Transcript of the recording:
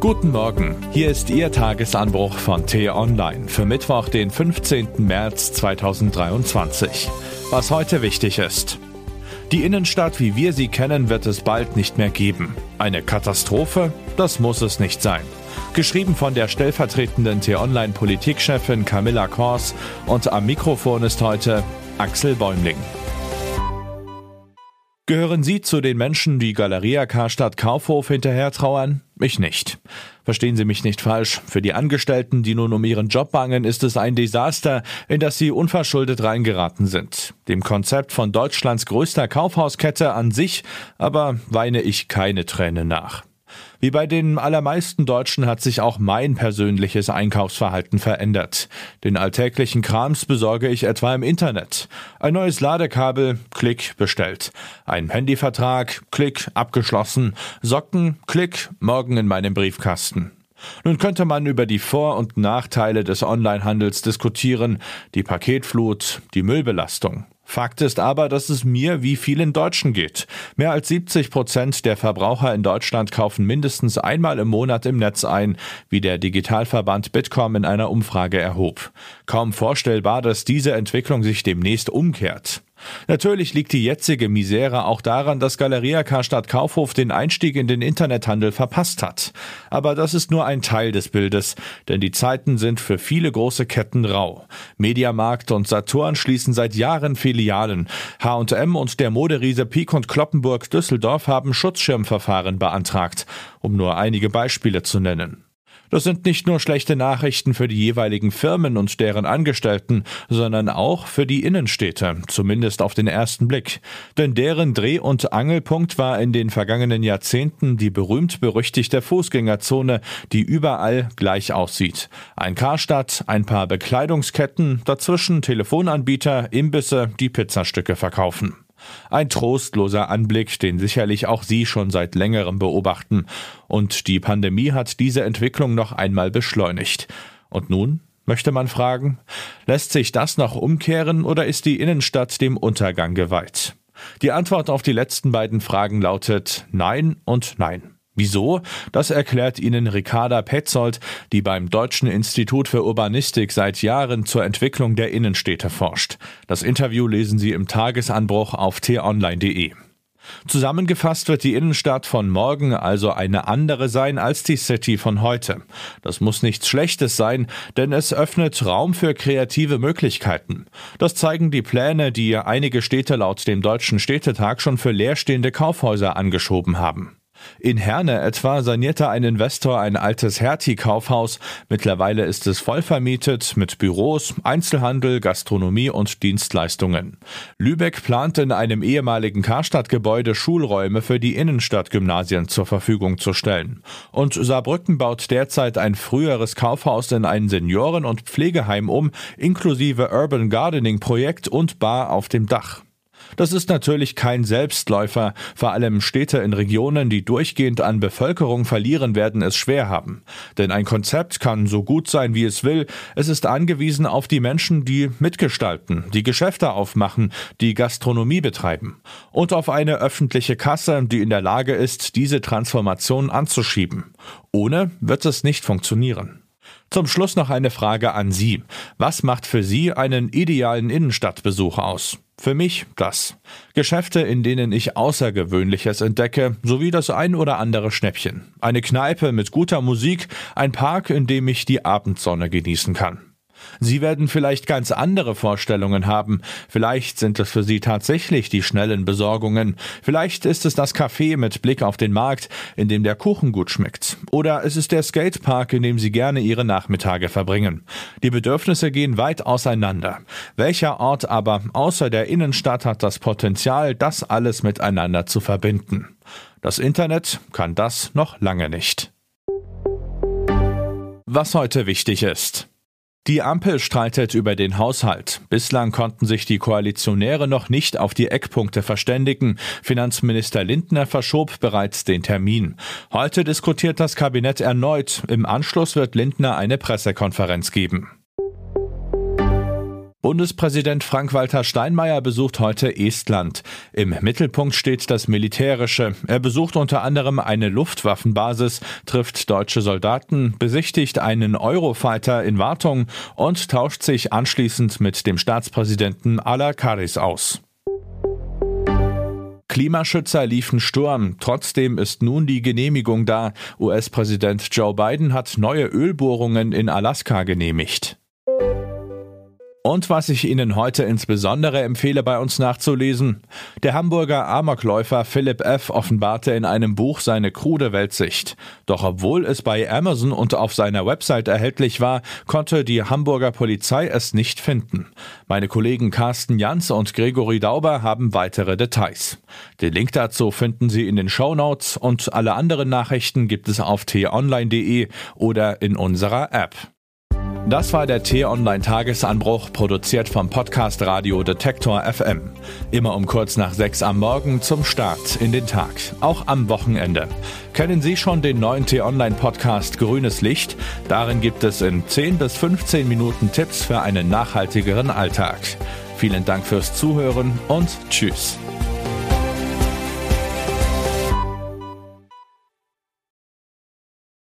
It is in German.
Guten Morgen, hier ist Ihr Tagesanbruch von T-Online für Mittwoch, den 15. März 2023. Was heute wichtig ist. Die Innenstadt, wie wir sie kennen, wird es bald nicht mehr geben. Eine Katastrophe? Das muss es nicht sein. Geschrieben von der stellvertretenden T-Online-Politikchefin Camilla Kors und am Mikrofon ist heute Axel Bäumling. Gehören Sie zu den Menschen, die Galeria Karstadt Kaufhof hinterher trauern? Ich nicht. Verstehen Sie mich nicht falsch. Für die Angestellten, die nun um ihren Job bangen, ist es ein Desaster, in das sie unverschuldet reingeraten sind. Dem Konzept von Deutschlands größter Kaufhauskette an sich aber weine ich keine Träne nach. Wie bei den allermeisten Deutschen hat sich auch mein persönliches Einkaufsverhalten verändert. Den alltäglichen Krams besorge ich etwa im Internet. Ein neues Ladekabel, Klick, bestellt. Ein Handyvertrag, Klick, abgeschlossen. Socken, Klick, morgen in meinem Briefkasten. Nun könnte man über die Vor- und Nachteile des Onlinehandels diskutieren, die Paketflut, die Müllbelastung. Fakt ist aber, dass es mir wie vielen Deutschen geht. Mehr als 70 Prozent der Verbraucher in Deutschland kaufen mindestens einmal im Monat im Netz ein, wie der Digitalverband Bitkom in einer Umfrage erhob. Kaum vorstellbar, dass diese Entwicklung sich demnächst umkehrt. Natürlich liegt die jetzige Misere auch daran, dass Galeria Karstadt Kaufhof den Einstieg in den Internethandel verpasst hat. Aber das ist nur ein Teil des Bildes, denn die Zeiten sind für viele große Ketten rau. Mediamarkt und Saturn schließen seit Jahren Filialen. H&M und der Moderiese Pieck und Kloppenburg Düsseldorf haben Schutzschirmverfahren beantragt, um nur einige Beispiele zu nennen. Das sind nicht nur schlechte Nachrichten für die jeweiligen Firmen und deren Angestellten, sondern auch für die Innenstädte, zumindest auf den ersten Blick. Denn deren Dreh- und Angelpunkt war in den vergangenen Jahrzehnten die berühmt-berüchtigte Fußgängerzone, die überall gleich aussieht. Ein Karstadt, ein paar Bekleidungsketten, dazwischen Telefonanbieter, Imbisse, die Pizzastücke verkaufen. Ein trostloser Anblick, den sicherlich auch Sie schon seit längerem beobachten. Und die Pandemie hat diese Entwicklung noch einmal beschleunigt. Und nun? möchte man fragen. Lässt sich das noch umkehren oder ist die Innenstadt dem Untergang geweiht? Die Antwort auf die letzten beiden Fragen lautet Nein und Nein. Wieso? Das erklärt Ihnen Ricarda Petzold, die beim Deutschen Institut für Urbanistik seit Jahren zur Entwicklung der Innenstädte forscht. Das Interview lesen Sie im Tagesanbruch auf t-online.de. Zusammengefasst wird die Innenstadt von morgen also eine andere sein als die City von heute. Das muss nichts Schlechtes sein, denn es öffnet Raum für kreative Möglichkeiten. Das zeigen die Pläne, die einige Städte laut dem Deutschen Städtetag schon für leerstehende Kaufhäuser angeschoben haben. In Herne etwa sanierte ein Investor ein altes Hertie-Kaufhaus. Mittlerweile ist es voll vermietet mit Büros, Einzelhandel, Gastronomie und Dienstleistungen. Lübeck plant in einem ehemaligen Karstadtgebäude Schulräume für die Innenstadtgymnasien zur Verfügung zu stellen. Und Saarbrücken baut derzeit ein früheres Kaufhaus in ein Senioren- und Pflegeheim um, inklusive Urban Gardening Projekt und Bar auf dem Dach. Das ist natürlich kein Selbstläufer. Vor allem Städte in Regionen, die durchgehend an Bevölkerung verlieren, werden es schwer haben. Denn ein Konzept kann so gut sein, wie es will. Es ist angewiesen auf die Menschen, die mitgestalten, die Geschäfte aufmachen, die Gastronomie betreiben. Und auf eine öffentliche Kasse, die in der Lage ist, diese Transformation anzuschieben. Ohne wird es nicht funktionieren. Zum Schluss noch eine Frage an Sie. Was macht für Sie einen idealen Innenstadtbesuch aus? Für mich das. Geschäfte, in denen ich Außergewöhnliches entdecke, sowie das ein oder andere Schnäppchen. Eine Kneipe mit guter Musik, ein Park, in dem ich die Abendsonne genießen kann. Sie werden vielleicht ganz andere Vorstellungen haben. Vielleicht sind es für Sie tatsächlich die schnellen Besorgungen. Vielleicht ist es das Café mit Blick auf den Markt, in dem der Kuchen gut schmeckt. Oder es ist der Skatepark, in dem Sie gerne Ihre Nachmittage verbringen. Die Bedürfnisse gehen weit auseinander. Welcher Ort aber außer der Innenstadt hat das Potenzial, das alles miteinander zu verbinden? Das Internet kann das noch lange nicht. Was heute wichtig ist. Die Ampel streitet über den Haushalt. Bislang konnten sich die Koalitionäre noch nicht auf die Eckpunkte verständigen. Finanzminister Lindner verschob bereits den Termin. Heute diskutiert das Kabinett erneut. Im Anschluss wird Lindner eine Pressekonferenz geben. Bundespräsident Frank-Walter Steinmeier besucht heute Estland. Im Mittelpunkt steht das Militärische. Er besucht unter anderem eine Luftwaffenbasis, trifft deutsche Soldaten, besichtigt einen Eurofighter in Wartung und tauscht sich anschließend mit dem Staatspräsidenten Ala Karis aus. Klimaschützer liefen Sturm. Trotzdem ist nun die Genehmigung da. US-Präsident Joe Biden hat neue Ölbohrungen in Alaska genehmigt. Und was ich Ihnen heute insbesondere empfehle, bei uns nachzulesen. Der Hamburger Amokläufer Philipp F. offenbarte in einem Buch seine krude Weltsicht. Doch obwohl es bei Amazon und auf seiner Website erhältlich war, konnte die Hamburger Polizei es nicht finden. Meine Kollegen Carsten Jans und Gregory Dauber haben weitere Details. Den Link dazu finden Sie in den Show Notes und alle anderen Nachrichten gibt es auf t-online.de oder in unserer App. Das war der T-Online Tagesanbruch, produziert vom Podcast Radio Detektor FM. Immer um kurz nach sechs am Morgen zum Start in den Tag, auch am Wochenende. Kennen Sie schon den neuen T-Online Podcast Grünes Licht? Darin gibt es in 10 bis 15 Minuten Tipps für einen nachhaltigeren Alltag. Vielen Dank fürs Zuhören und Tschüss.